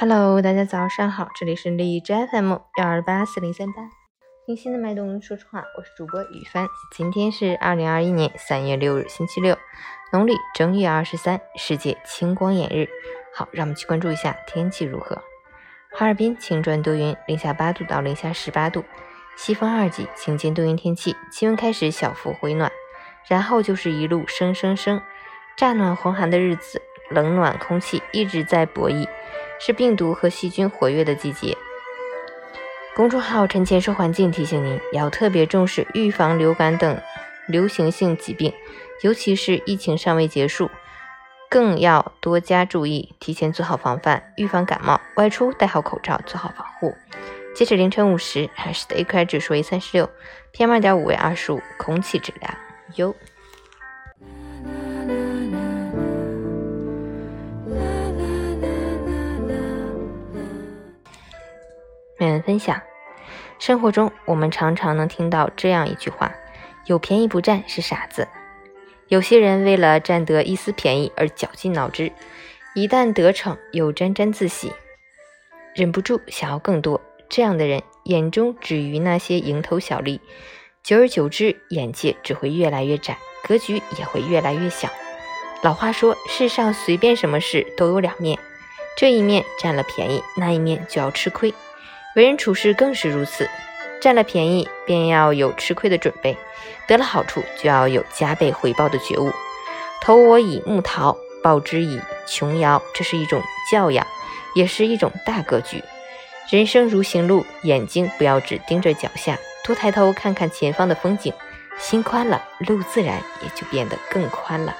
Hello，大家早上好，这里是荔枝 FM 幺二八四零三八，听心的脉动说实话，我是主播雨帆。今天是二零二一年三月六日，星期六，农历正月二十三，世界青光眼日。好，让我们去关注一下天气如何。哈尔滨晴转多云，零下八度到零下十八度，西风二级，晴间多云天气，气温开始小幅回暖，然后就是一路升升升，乍暖还寒的日子，冷暖空气一直在博弈。是病毒和细菌活跃的季节。公众号“陈前说环境”提醒您，要特别重视预防流感等流行性疾病，尤其是疫情尚未结束，更要多加注意，提前做好防范，预防感冒。外出戴好口罩，做好防护。截止凌晨五时，海市的 AQI 指数为三十六，PM 二点五为二十五，空气质量优。每人分享，生活中我们常常能听到这样一句话：“有便宜不占是傻子。”有些人为了占得一丝便宜而绞尽脑汁，一旦得逞又沾沾自喜，忍不住想要更多。这样的人眼中只余那些蝇头小利，久而久之，眼界只会越来越窄，格局也会越来越小。老话说：“世上随便什么事都有两面，这一面占了便宜，那一面就要吃亏。”为人处事更是如此，占了便宜便要有吃亏的准备，得了好处就要有加倍回报的觉悟。投我以木桃，报之以琼瑶，这是一种教养，也是一种大格局。人生如行路，眼睛不要只盯着脚下，多抬头看看前方的风景，心宽了，路自然也就变得更宽了。